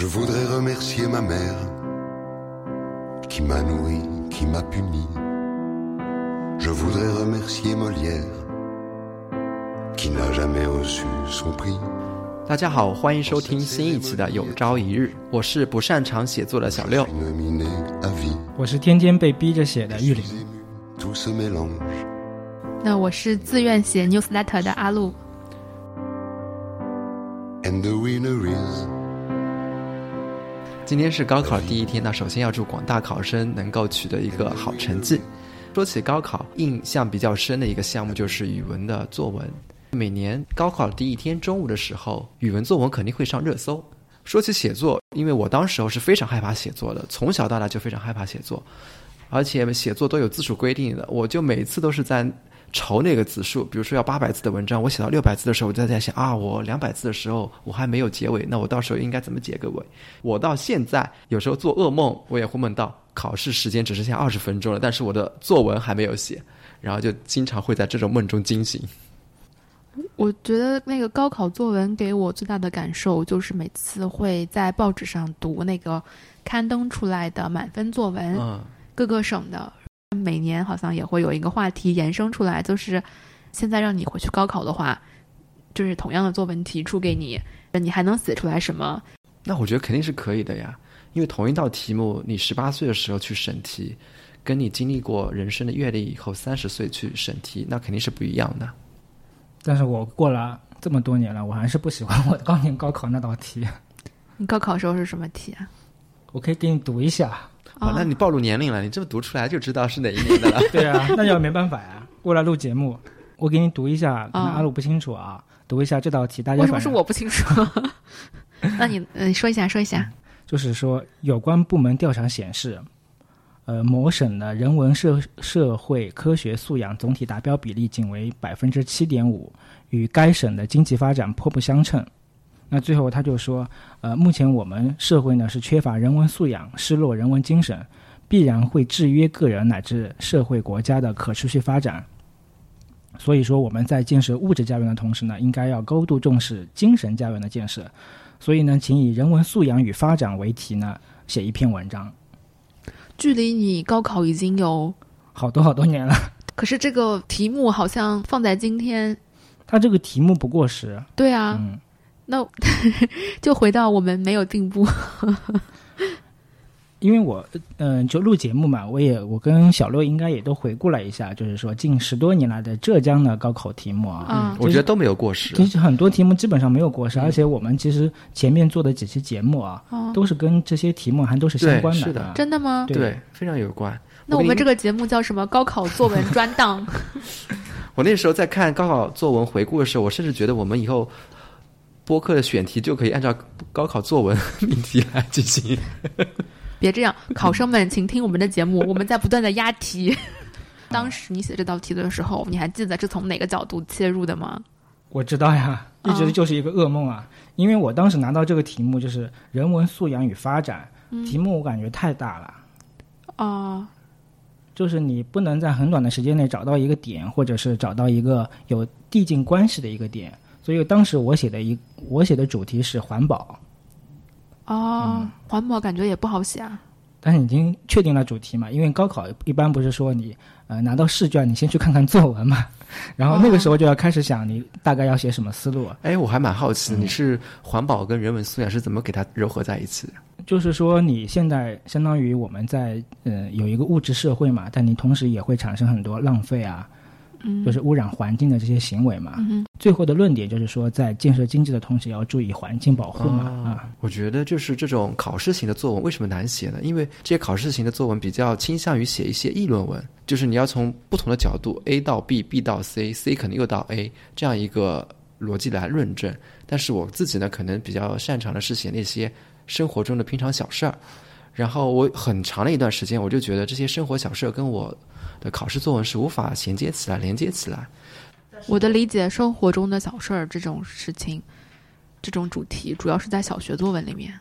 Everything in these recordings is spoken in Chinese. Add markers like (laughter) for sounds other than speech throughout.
Je voudrais remercier ma mère qui m'a nourri, qui m'a puni. Je voudrais remercier Molière qui n'a jamais reçu son prix. 大家好，欢迎收听新一期的《有朝一日》，我是不擅长写作的小六。我是天天被逼着写的玉林。那我是自愿写 newsletter 的阿路。And the winner is 今天是高考第一天，那首先要祝广大考生能够取得一个好成绩。说起高考，印象比较深的一个项目就是语文的作文。每年高考第一天中午的时候，语文作文肯定会上热搜。说起写作，因为我当时候是非常害怕写作的，从小到大就非常害怕写作，而且写作都有字数规定的，我就每次都是在愁那个字数。比如说要八百字的文章，我写到六百字的时候，我就在想啊，我两百字的时候我还没有结尾，那我到时候应该怎么结个尾？我到现在有时候做噩梦，我也会梦到考试时间只剩下二十分钟了，但是我的作文还没有写，然后就经常会在这种梦中惊醒。我觉得那个高考作文给我最大的感受就是每次会在报纸上读那个刊登出来的满分作文，嗯，各个省的，每年好像也会有一个话题延伸出来，就是现在让你回去高考的话，就是同样的作文题出给你，你还能写出来什么？那我觉得肯定是可以的呀，因为同一道题目，你十八岁的时候去审题，跟你经历过人生的阅历以后三十岁去审题，那肯定是不一样的。但是我过了这么多年了，我还是不喜欢我当年高考那道题。你高考时候是什么题啊？我可以给你读一下。哦，那你暴露年龄了，你这么读出来就知道是哪一年的了。(laughs) 对啊，那就没办法呀。为了录节目，我给你读一下，可能啊阿鲁不清楚啊，读一下这道题，大家反正为什么是我不清楚？(laughs) 那你嗯说一下，说一下。就是说，有关部门调查显示，呃，某省的人文社社会科学素养总体达标比例仅为百分之七点五，与该省的经济发展颇不相称。那最后他就说，呃，目前我们社会呢是缺乏人文素养，失落人文精神，必然会制约个人乃至社会国家的可持续发展。所以说，我们在建设物质家园的同时呢，应该要高度重视精神家园的建设。所以呢，请以人文素养与发展为题呢，写一篇文章。距离你高考已经有，好多好多年了，(laughs) 可是这个题目好像放在今天，它这个题目不过时。对啊，嗯，那 (laughs) 就回到我们没有进步。(laughs) 因为我嗯、就录节目嘛，我也我跟小六应该也都回顾了一下，就是说近十多年来的浙江的高考题目啊，啊我觉得都没有过时。其实很多题目基本上没有过时，而且我们其实前面做的几期节目啊，哦，都是跟这些题目还都是相关的是的啊真的吗？对对，非常有关。那我们这，个节目叫什么？高考作文专档。(laughs) 我那时候在看高考作文回顾的时候，我甚至觉得我们以后播客的选题就可以按照高考作文命题来进行。(laughs) 别这样，考生们，请听我们的节目，我们在不断的押题。(laughs) 当时你写这道题的时候，你还记得是从哪个角度切入的吗？我知道呀，一直哦就是一个噩梦啊！因为我当时拿到这个题目就是人文素养与发展，嗯题目我感觉太大了，哦，就是你不能在很短的时间内找到一个点，或者是找到一个有递进关系的一个点。所以当时我写的一我写的主题是环保，哦，环保感觉也不好写啊。但是已经确定了主题嘛，因为高考一般不是说你呃拿到试卷，你先去看看作文嘛，(laughs) 然后那个时候就要开始想你大概要写什么思路。哎，我还蛮好奇的，你是环保跟人文素养是怎么给它糅合在一起的？就是说，你现在相当于我们在呃有一个物质社会嘛，但你同时也会产生很多浪费啊，嗯，就是污染环境的这些行为嘛。嗯最后的论点就是说，在建设经济的同时，也要注意环境保护嘛。哦啊，我觉得就是这种考试型的作文为什么难写呢？因为这些考试型的作文比较倾向于写一些议论文，就是你要从不同的角度 A 到 B，B 到 C，C 可能又到 A 这样一个逻辑来论证。但是我自己呢，可能比较擅长的是写那些生活中的平常小事儿。然后我很长的一段时间，我就觉得这些生活小事儿跟我的考试作文是无法衔接起来、连接起来。我的理解，生活中的小事儿这种事情，这种主题主要是在小学作文里面。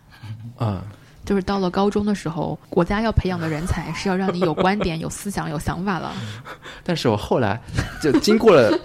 嗯，(laughs) 就是到了高中的时候，国家要培养的人才是要让你有观点、有思想、有想法了。(laughs) 但是我后来就经过了，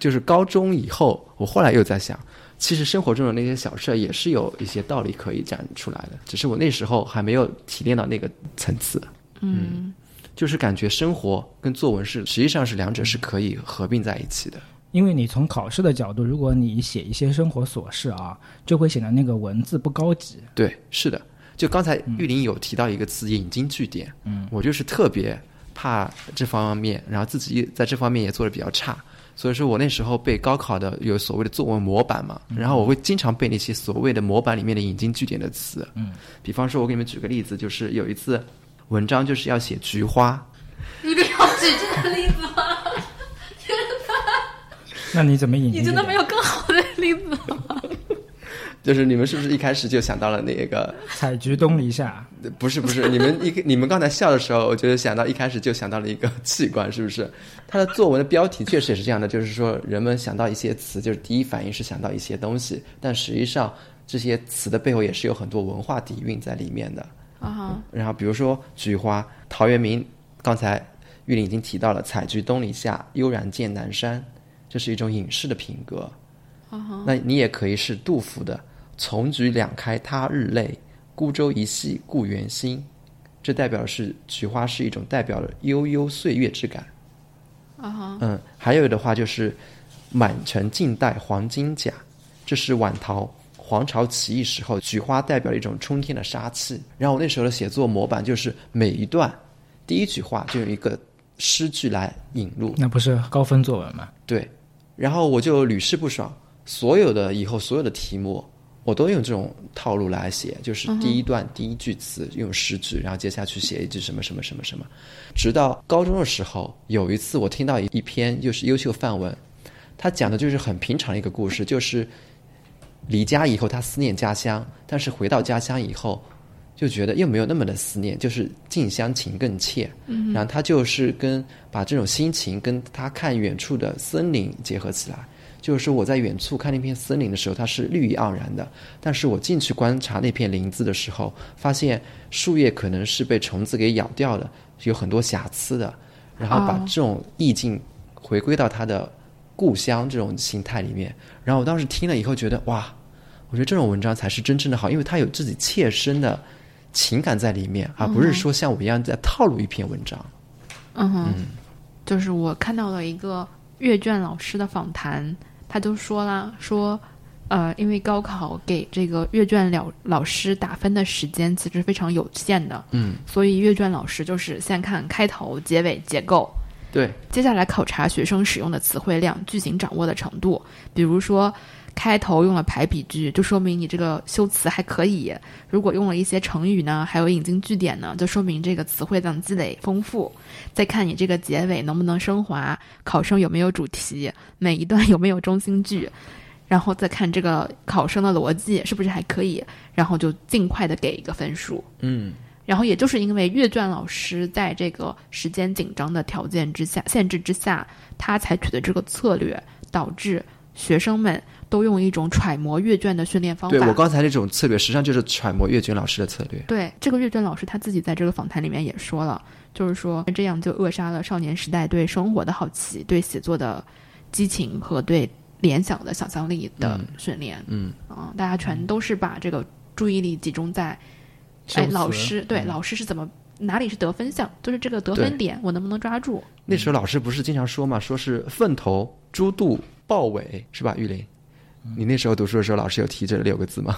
就是高中以后，我后来又在想，其实生活中的那些小事儿也是有一些道理可以讲出来的，只是我那时候还没有提炼到那个层次。嗯就是感觉生活跟作文是实际上是两者是可以合并在一起的。因为你从考试的角度，如果你写一些生活琐事啊，就会显得那个文字不高级。对，是的。就刚才玉林有提到一个词“引经据典”，嗯，我就是特别怕这方面，然后自己在这方面也做的比较差，所以说我那时候背高考的有所谓的作文模板嘛，然后我会经常背那些所谓的模板里面的引经据典的词，嗯，比方说，我给你们举个例子，就是有一次文章就是要写菊花，一定要举这个例子吗？那你怎么引？你真的没有更好的例子吗？就是你们是不是一开始就想到了那个？采菊东篱下，不是不是，(laughs) 你们一你们刚才笑的时候，我觉得想到一开始就想到了一个器官，是不是？他的作文的标题确实也是这样的，就是说人们想到一些词，就是第一反应是想到一些东西，但实际上这些词的背后也是有很多文化底蕴在里面的。啊，然后比如说菊花，陶渊明刚才玉林已经提到了“采菊东篱下，悠然见南山”，这是一种隐士的品格。那你也可以是杜甫的“从菊两开他日泪，孤舟一系故园心”，这代表的是菊花是一种代表了悠悠岁月之感。啊嗯，还有的话就是“满城尽带黄金甲”，这是晚唐黄巢起义时候，菊花代表了一种冲天的杀气。然后我那时候的写作模板就是每一段第一句话就有一个诗句来引入，那不是高分作文吗？对，然后我就屡试不爽，所有的以后所有的题目。我都用这种套路来写，就是第一段、第一句词用诗句，然后接下去写一句什么什么什么什么。直到高中的时候，有一次我听到一一篇就是优秀范文，他讲的就是很平常的一个故事，就是离家以后他思念家乡，但是回到家乡以后，就觉得又没有那么的思念，就是近乡情更怯。嗯，然后他就是跟把这种心情跟他看远处的森林结合起来。就是说我在远处看那片森林的时候，它是绿意盎然的，但是我进去观察那片林子的时候，发现树叶可能是被虫子给咬掉的，有很多瑕疵的。然后把这种意境回归到他的故乡这种心态里面。然后我当时听了以后觉得哇，我觉得这种文章才是真正的好，因为它有自己切身的情感在里面，而不是说像我一样在套路一篇文章。嗯哼，就是我看到了一个阅卷老师的访谈，他就说啦，说，呃，因为高考给这个阅卷了老师打分的时间其实非常有限的，嗯，所以阅卷老师就是先看开头、结尾、结构，对，接下来考察学生使用的词汇量、句型掌握的程度。比如说，开头用了排比句，就说明你这个修辞还可以；如果用了一些成语呢，还有引经据典呢，就说明这个词汇量积累丰富。再看你这个结尾能不能升华，考生有没有主题，每一段有没有中心句，然后再看这个考生的逻辑是不是还可以，然后就尽快的给一个分数。嗯，然后也就是因为阅卷老师在这个时间紧张的条件之下、限制之下，他采取的这个策略，导致学生们都用一种揣摩阅卷的训练方法。对我刚才那种策略，实际上就是揣摩阅卷老师的策略。对这个阅卷老师他自己在这个访谈里面也说了，就是说这样就扼杀了少年时代对生活的好奇、对写作的激情和对联想的想象力的训练。嗯啊、大家全都是把这个注意力集中在，哎，老师对、嗯老师是怎么哪里是得分项，就是这个得分点我能不能抓住？那时候老师不是经常说嘛，说是凤头、猪肚、豹尾，是吧？玉林，你那时候读书的时候，老师有提这六个字吗？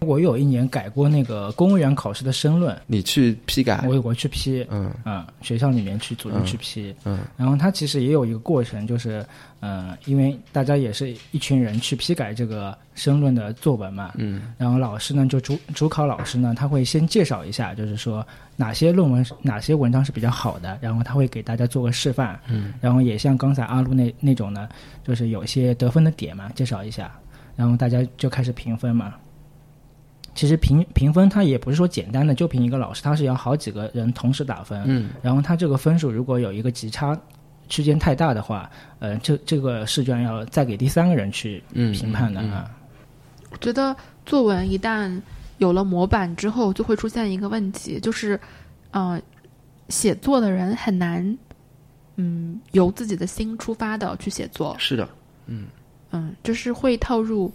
我有一年改过那个公务员考试的申论，你去批改？我我去批，嗯。嗯，学校里面去组织去批，嗯然后它其实也有一个过程，就是，呃，因为大家也是一群人去批改这个申论的作文嘛，嗯。然后老师呢，就主主考老师呢，他会先介绍一下，就是说哪些论文、哪些文章是比较好的，然后他会给大家做个示范，嗯，然后也像刚才阿路那那种呢，就是有一些得分的点嘛，介绍一下，然后大家就开始评分嘛。其实评评分它也不是说简单的就凭一个老师，他是要好几个人同时打分，嗯。然后他这个分数如果有一个极差区间太大的话，呃，这这个试卷要再给第三个人去嗯，评判的嗯。啊。我觉得作文一旦有了模板之后，就会出现一个问题，就是，呃，写作的人很难，嗯，由自己的心出发的去写作，是的，嗯。嗯，就是会套入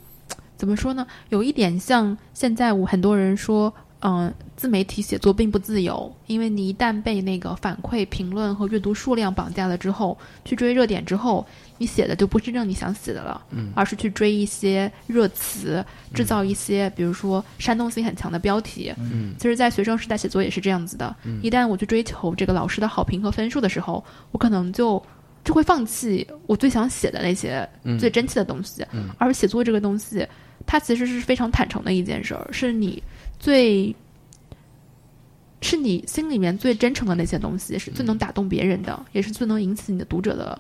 怎么说呢？有一点像现在我很多人说，嗯、自媒体写作并不自由，因为你一旦被那个反馈、评论和阅读数量绑架了之后，去追热点之后，你写的就不是真正你想写的了，嗯，而是去追一些热词，制造一些比如说煽动性很强的标题，嗯，其实，在学生时代写作也是这样子的，一旦我去追求这个老师的好评和分数的时候，我可能就。就会放弃我最想写的那些嗯最真切的东西，嗯而写作这个东西，它其实是非常坦诚的一件事儿，是你最，是你心里面最真诚的那些东西，是最能打动别人的，也是最能引起你的读者的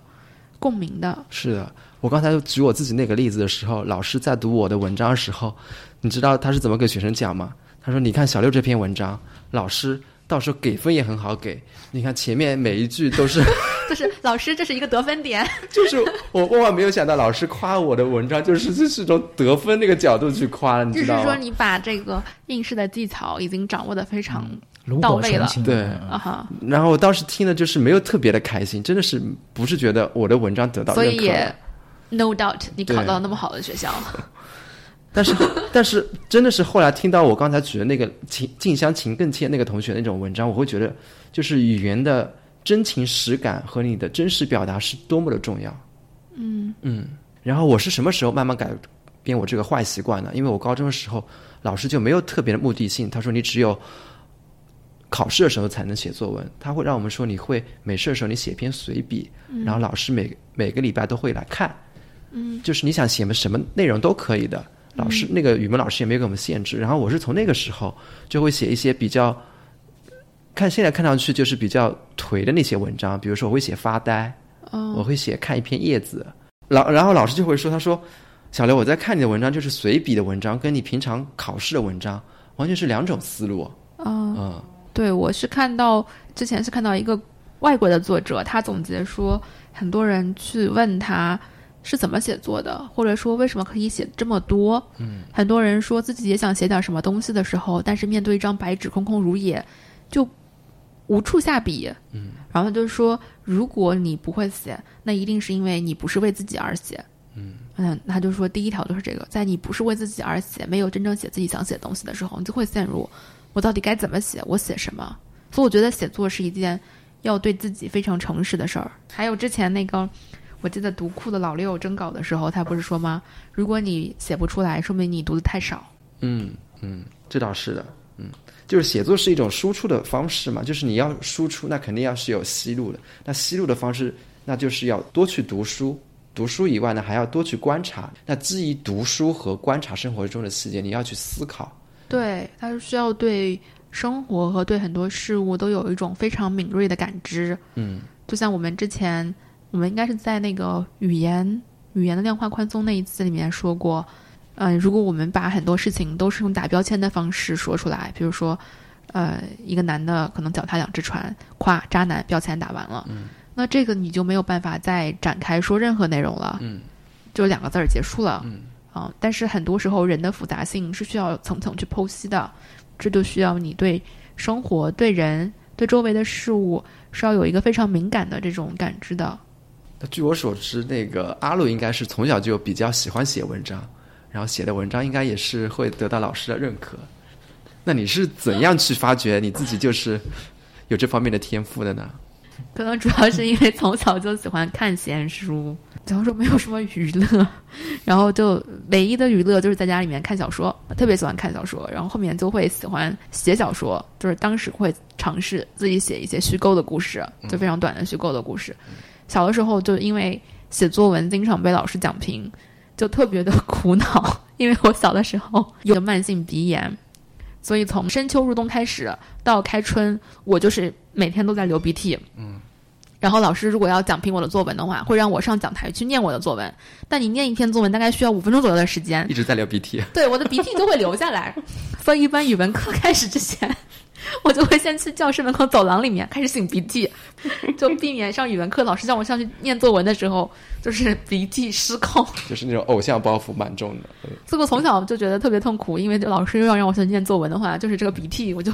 共鸣的。是的，我刚才就举我自己那个例子的时候，老师在读我的文章的时候，你知道他是怎么给学生讲吗？他说：“你看小六这篇文章，老师到时候给分也很好给。你看前面每一句都是，(laughs) 就是老师，这是一个得分点。(laughs) 就是我万万没有想到，老师夸我的文章就是就是从得分那个角度去夸，你就是知道吗？说，你把这个应试的技巧已经掌握的非常到位了。对哈，然后我当时听的就是没有特别的开心，真的是不是觉得我的文章得到所以也 no doubt 你考到了那么好的学校。(laughs) 但是，(laughs) 但是真的是后来听到我刚才举的那个情近乡情更怯那个同学那种文章，我会觉得，就是语言的真情实感和你的真实表达是多么的重要。嗯嗯，然后我是什么时候慢慢改变我这个坏习惯呢？因为我高中的时候，老师就没有特别的目的性，他说你只有考试的时候才能写作文，他会让我们说你会没事的时候你写篇随笔，然后老师每每个礼拜都会来看，嗯，就是你想写什么内容都可以的。老师、那个语文老师也没有给我们限制，然后我是从那个时候就会写一些比较，看现在看上去就是比较颓的那些文章，比如说我会写发呆，哦。我会写看一片叶子，老然后老师就会说，他说小刘我在看你的文章，就是随笔的文章，跟你平常考试的文章完全是两种思路。嗯，嗯。对，我是看到之前是看到一个外国的作者，他总结说，很多人去问他是怎么写作的，或者说为什么可以写这么多。嗯，很多人说自己也想写点什么东西的时候，但是面对一张白纸空空如也，就无处下笔。嗯，然后他就说，如果你不会写，那一定是因为你不是为自己而写。嗯嗯，他就说第一条就是这个，在你不是为自己而写，没有真正写自己想写的东西的时候，你就会陷入我到底该怎么写，我写什么。所以我觉得写作是一件要对自己非常诚实的事儿。还有之前那个，我记得读库的老六征稿的时候，他不是说吗？如果你写不出来，说明你读的太少。嗯嗯，这倒是的。嗯，就是写作是一种输出的方式嘛，就是你要输出，那肯定要是有吸入的。那吸入的方式，那就是要多去读书。读书以外呢，还要多去观察。那基于读书和观察生活中的细节，你要去思考。对，它是需要对生活和对很多事物都有一种非常敏锐的感知。嗯就像我们之前，我们应该是在那个语言语言的量化宽松那一次里面说过，嗯、如果我们把很多事情都是用打标签的方式说出来，比如说，呃，一个男的可能脚踏两只船，夸渣男，标签打完了，嗯那这个你就没有办法再展开说任何内容了，嗯就两个字儿结束了。嗯啊，但是很多时候人的复杂性是需要层层去剖析的，这就需要你对生活、对人、对周围的事物是要有一个非常敏感的这种感知的。据我所知，那个阿路应该是从小就比较喜欢写文章，然后写的文章应该也是会得到老师的认可。那你是怎样去发掘你自己就是有这方面的天赋的呢？可能主要是因为从小就喜欢看闲书，假如说没有什么娱乐，然后就唯一的娱乐就是在家里面看小说，特别喜欢看小说，然后后面就会喜欢写小说，就是当时会尝试自己写一些虚构的故事，就非常短的虚构的故事。小的时候就因为写作文经常被老师讲评，就特别的 (laughs) 苦恼，因为我小的时候有慢性鼻炎。所以从深秋入冬开始到开春，我就是每天都在流鼻涕。嗯，然后老师如果要讲评我的作文的话，会让我上讲台去念我的作文。但你念一篇作文大概需要五分钟左右的时间一，直在流鼻涕。对我的鼻涕就会流下来。(laughs) 所以一般语文课开始之前，(laughs) 我就会先去教室门口走廊里面开始擤鼻涕，(laughs) 就避免上语文课老师叫我上去念作文的时候，就是鼻涕失控。(laughs) 就是那种偶像包袱蛮重的。所以我从小就觉得特别痛苦，因为老师又要让我去念作文的话，就是这个鼻涕我就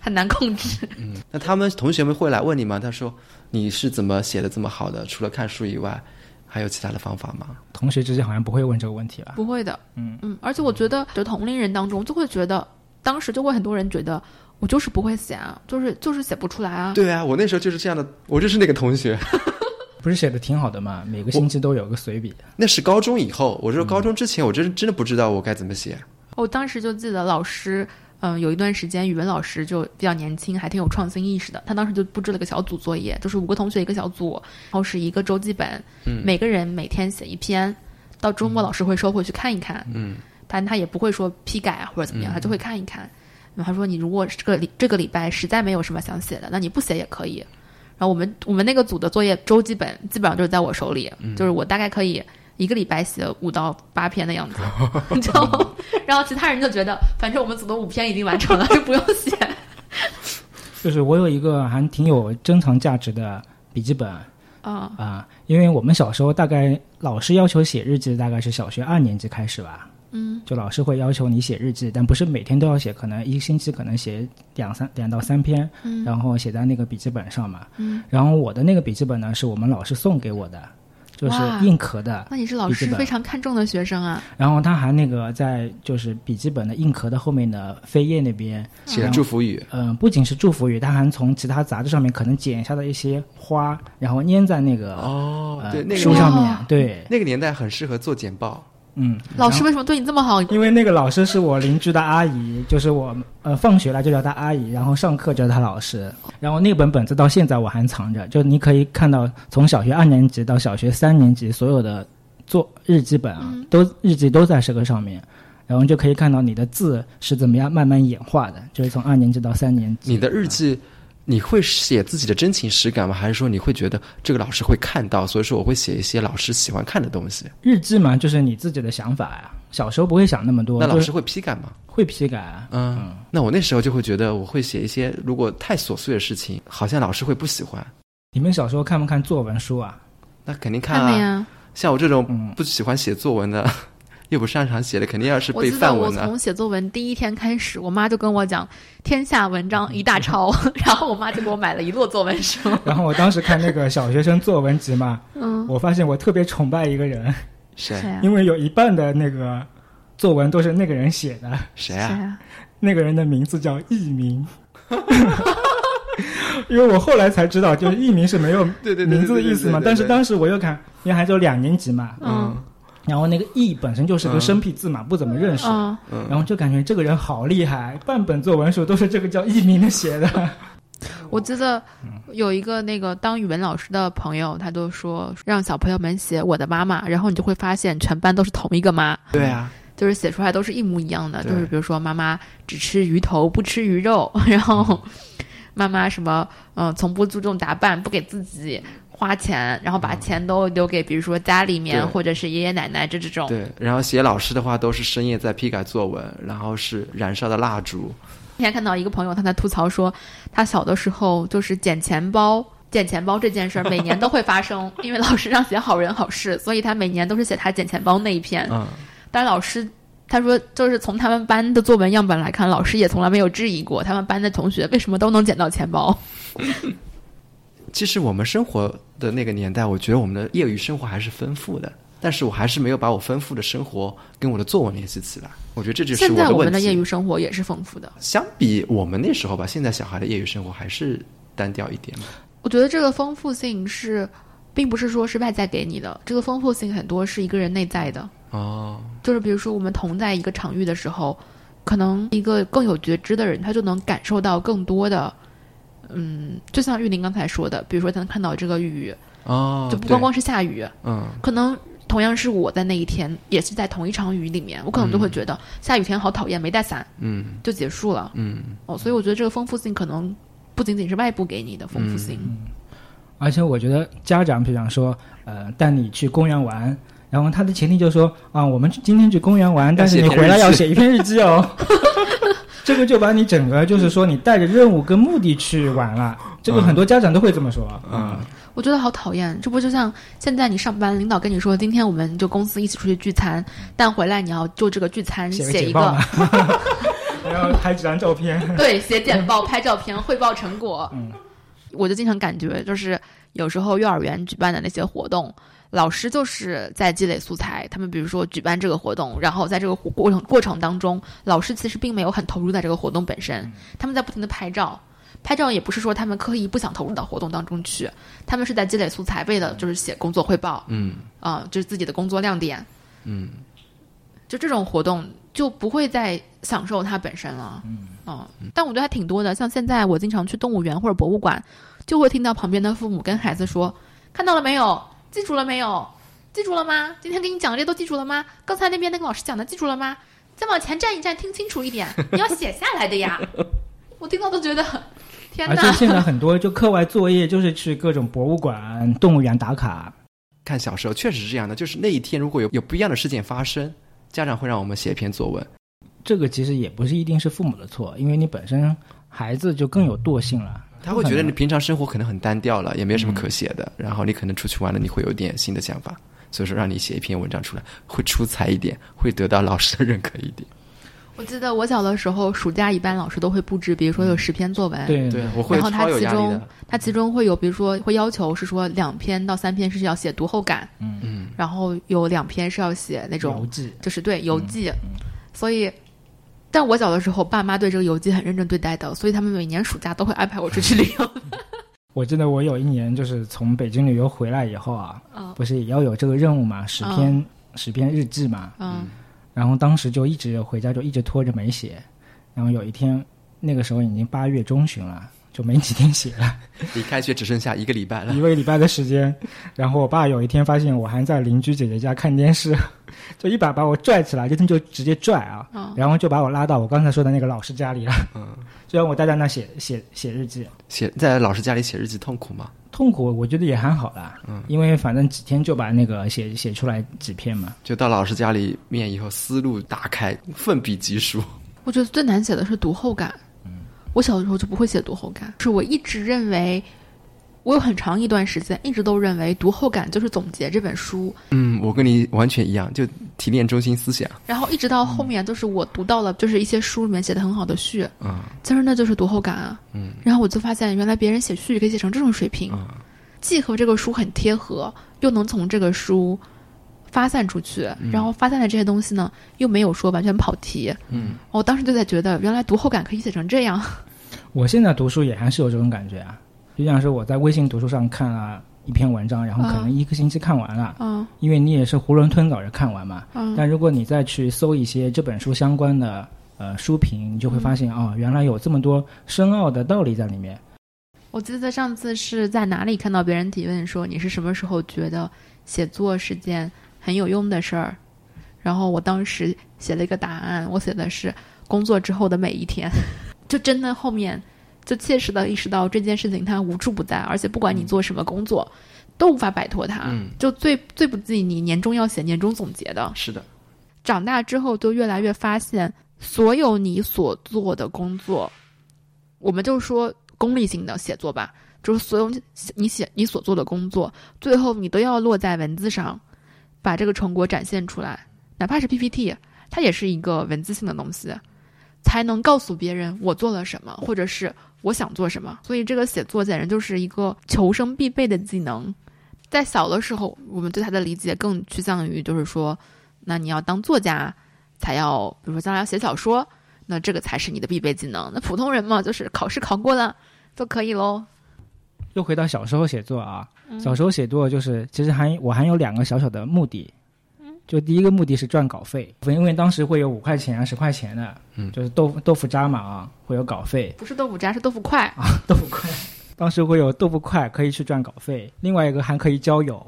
很难控制。嗯那他们同学们会来问你吗？他说你是怎么写的这么好的？除了看书以外，还有其他的方法吗？同学之间好像不会问这个问题吧？不会的，嗯嗯，而且我觉得，就同龄人当中，就会觉得，当时就会很多人觉得，我就是不会写啊，就是就是写不出来啊。对啊，我那时候就是这样的，我就是那个同学。(laughs) 不是写的挺好的嘛？每个星期都有个随笔。那是高中以后，我说高中之前，我真真的不知道我该怎么写。我当时就记得老师，嗯、有一段时间语文老师就比较年轻，还挺有创新意识的。他当时就布置了个小组作业，就是五个同学一个小组，然后是一个周记本，嗯每个人每天写一篇，到周末老师会收回去看一看，嗯，但他也不会说批改啊或者怎么样，嗯他就会看一看。然后他说：“你如果这个礼这个礼拜实在没有什么想写的，那你不写也可以。”然后我们我们那个组的作业周记本基本上就是在我手里，就是我大概可以一个礼拜写五到八篇的样子，你知道吗？然后其他人就觉得，反正我们组的五篇已经完成了，就不用写。(laughs) 就是我有一个还挺有珍藏价值的笔记本啊、啊、因为我们小时候大概老师要求写日记，大概是小学二年级开始吧。嗯，就老师会要求你写日记，但不是每天都要写，可能一个星期可能写两三两到三篇，嗯然后写在那个笔记本上嘛。嗯，然后我的那个笔记本呢，是我们老师送给我的，就是硬壳的。那你是老师非常看重的学生啊。然后他还那个在就是笔记本的硬壳的后面的扉页那边，写了祝福语。嗯、不仅是祝福语，他还从其他杂志上面可能剪下的一些花，然后粘在那个、呃，哦对，那个书上面哇。对，那个年代很适合做简报。嗯，老师为什么对你这么好？因为那个老师是我邻居的阿姨，就是我呃放学了就叫她阿姨，然后上课叫她老师。然后那本本子到现在我还藏着，就你可以看到从小学二年级到小学三年级所有的做日记本啊，嗯都日记都在这个上面。然后就可以看到你的字是怎么样慢慢演化的，就是从二年级到三年级。你的日记，你会写自己的真情实感吗？还是说你会觉得这个老师会看到，所以说我会写一些老师喜欢看的东西？日记嘛，就是你自己的想法呀。小时候不会想那么多，那老师会批改吗？会批改啊。嗯，那我那时候就会觉得，我会写一些如果太琐碎的事情，好像老师会不喜欢。你们小时候看不看作文书啊？那肯定看啊，看。像我这种嗯不喜欢写作文的，又不擅长写的，肯定要是背我记得我范文的。从写作文第一天开始，我妈就跟我讲“天下文章一大抄”，(laughs) 然后我妈就给我买了一摞作文书。(laughs) 然后我当时看那个小学生作文集嘛，嗯，我发现我特别崇拜一个人，谁？因为有一半的那个作文都是那个人写的，谁啊？谁啊？那个人的名字叫佚名。(laughs) 因为我后来才知道，就是艺名是没有对对对名字的意思嘛。但是当时我又看，因为还只有两年级嘛，嗯然后那个佚本身就是个生僻字嘛，不怎么认识，嗯，然后就感觉这个人好厉害，半本作文书都是这个叫佚名的写的。我记得有一个那个当语文老师的朋友，他就说让小朋友们写我的妈妈，然后你就会发现全班都是同一个妈，对啊，就是写出来都是一模一样的，就是比如说妈妈只吃鱼头不吃鱼肉，(laughs) 然后妈妈什么嗯、呃从不注重打扮，不给自己花钱，然后把钱都留给比如说家里面对或者是爷爷奶奶这这种。对。然后写老师的话，都是深夜在批改作文，然后是燃烧的蜡烛。今天看到一个朋友，他在吐槽说，他小的时候就是捡钱包。(laughs) 捡钱包这件事儿每年都会发生，因为老师让写好人好事，所以他每年都是写他捡钱包那一篇。嗯，但是老师他说，就是从他们班的作文样本来看，老师也从来没有质疑过他们班的同学为什么都能捡到钱包。其实我们生活的那个年代，我觉得我们的业余生活还是丰富的，但是我还是没有把我丰富的生活跟我的作文联系起来。我觉得这就是现在我的问题。们的业余生活也是丰富的。相比我们那时候吧，现在小孩的业余生活还是单调一点嘛。我觉得这个丰富性是，并不是说是外在给你的，这个丰富性很多是一个人内在的。哦，就是比如说我们同在一个场域的时候，可能一个更有觉知的人，他就能感受到更多的，嗯，就像玉林刚才说的，比如说他能看到这个雨，哦，就不光光是下雨，嗯，可能同样是我在那一天，也是在同一场雨里面，我可能就会觉得下雨天好讨厌，没带伞嗯就结束了。嗯。哦，所以我觉得这个丰富性可能不仅仅是外部给你的丰富性，而且我觉得家长，比方说，呃，带你去公园玩，然后他的前提就是说，啊，我们今天去公园玩，但是你回来要写一篇日记哦。(laughs) (laughs) 这个就把你整个就是说，你带着任务跟目的去玩了。这个很多家长都会这么说。嗯，我觉得好讨厌。这不就像现在你上班，领导跟你说，今天我们就公司一起出去聚餐，但回来你要就这个聚餐写写一个个简报嘛，(laughs) 然后拍几张照片。对，写简报、拍照片、汇报成果。嗯，我就经常感觉，就是有时候幼儿园举办的那些活动，老师就是在积累素材。他们比如说举办这个活动，然后在这个过程过程当中，老师其实并没有很投入在这个活动本身，他们在不停的拍照。拍照也不是说他们刻意不想投入到活动当中去，他们是在积累素材，为了就是写工作汇报，嗯啊、就是自己的工作亮点。嗯，就这种活动就不会再享受它本身了。嗯但我觉得还挺多的，像现在我经常去动物园或者博物馆，就会听到旁边的父母跟孩子说：“看到了没有？记住了没有？记住了吗？今天给你讲的这都记住了吗？刚才那边那个老师讲的记住了吗？再往前站一站，听清楚一点，(laughs) 你要写下来的呀。”我听到都觉得，(laughs) 天而且！现在很多就课外作业就是去各种博物馆、动物园打卡。看小时候确实是这样的，就是那一天如果有有不一样的事件发生，家长会让我们写一篇作文。这个其实也不是一定是父母的错，因为你本身孩子就更有惰性了，他会觉得你平常生活可能很单调了，也没有什么可写的，然后你可能出去玩了，你会有点新的想法，所以说让你写一篇文章出来，会出彩一点，会得到老师的认可一点。(laughs) 我记得我小的时候，暑假一般老师都会布置，比如说有十篇作文，对对，我会然后它其中压力的。它其中会有，比如说会要求是说两篇到三篇是要写读后感，嗯嗯，然后有两篇是要写那游种记。就是对游记，所以。但我小的时候，爸妈对这个游记很认真对待的，所以他们每年暑假都会安排我出去旅游。(laughs) 我记得我有一年就是从北京旅游回来以后啊，嗯不是也要有这个任务嘛，十篇、十篇日记嘛，嗯然后当时就一直回家就一直拖着没写，然后有一天那个时候已经八月中旬了，就没几天写了，离开学只剩下一个礼拜了一。个礼拜的时间。然后我爸有一天发现我还在邻居姐姐家看电视，就一把把我拽起来，就就直接拽啊，嗯，然后就把我拉到我刚才说的那个老师家里了，嗯，(laughs) 就让我待在那写写写日记。写在老师家里写日记痛苦吗？痛苦我觉得也还好啦，嗯因为反正几天就把那个写写出来几篇嘛。就到老师家里面以后，思路打开，奋笔疾书。我觉得最难写的是读后感。嗯我小的时候就不会写读后感，是我一直认为，我有很长一段时间一直都认为读后感就是总结这本书，嗯，我跟你完全一样，就提炼中心思想。然后一直到后面，就是我读到了，就是一些书里面写的很好的序，嗯其实那就是读后感啊。嗯然后我就发现，原来别人写序可以写成这种水平，嗯既和这个书很贴合，又能从这个书发散出去，然后发散的这些东西呢，又没有说完全跑题。嗯，我当时就在觉得，原来读后感可以写成这样。(laughs) 我现在读书也还是有这种感觉啊，就像是我在微信读书上看了一篇文章，然后可能一个星期看完了，嗯因为你也是囫囵吞枣着看完嘛。嗯但如果你再去搜一些这本书相关的呃书评，你就会发现哦，原来有这么多深奥的道理在里面。我记得上次是在哪里看到别人提问说你是什么时候觉得写作是件很有用的事儿，然后我当时写了一个答案，我写的是工作之后的每一天，(laughs) 就真的后面就切实的意识到这件事情它无处不在，而且不管你做什么工作，都无法摆脱它。嗯。就最最不济你年终要写年终总结的，是的，长大之后就越来越发现，所有你所做的工作，我们就说功利性的写作吧，就是所有你写你所做的工作，最后你都要落在文字上，把这个成果展现出来，哪怕是 PPT，它也是一个文字性的东西，才能告诉别人我做了什么，或者是我想做什么。所以这个写作简直就是一个求生必备的技能。在小的时候，我们对它的理解更趋向于就是说，那你要当作家，才要比如说将来要写小说，那这个才是你的必备技能。那普通人嘛，就是考试考过了就可以喽。又回到小时候写作啊，嗯小时候写作就是其实还我还有两个小小的目的，就第一个目的是赚稿费，因为当时会有五块钱啊、十块钱的，嗯。就是豆腐豆腐渣嘛啊，会有稿费，不是豆腐渣，是豆腐块。(laughs) 啊。豆腐块，当时会有豆腐块可以去赚稿费，另外一个还可以交友。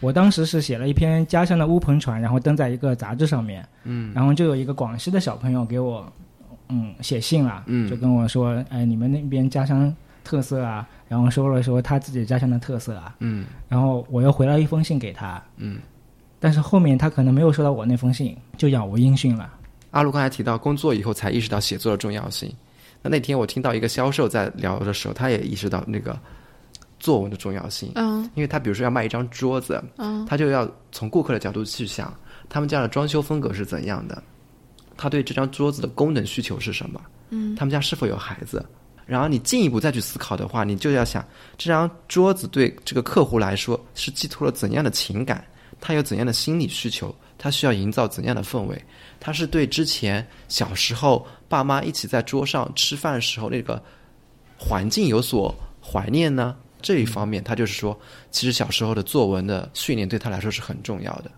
我当时是写了一篇家乡的乌篷船，然后登在一个杂志上面，嗯。然后就有一个广西的小朋友给我，嗯，写信了，嗯。就跟我说，哎，你们那边家乡特色啊，然后说了说他自己家乡的特色啊，嗯。然后我又回了一封信给他，嗯。但是后面他可能没有收到我那封信，就杳无音讯了。阿卢刚才提到工作以后才意识到写作的重要性。那那天我听到一个销售在聊的时候，他也意识到那个作文的重要性，嗯。因为他比如说要卖一张桌子，嗯。他就要从顾客的角度去想，他们家的装修风格是怎样的，他对这张桌子的功能需求是什么，嗯。他们家是否有孩子，然后你进一步再去思考的话，你就要想这张桌子对这个客户来说是寄托了怎样的情感，他有怎样的心理需求，他需要营造怎样的氛围，他是对之前小时候爸妈一起在桌上吃饭的时候那个环境有所怀念呢？这一方面，他就是说，其实小时候的作文的训练对他来说是很重要的。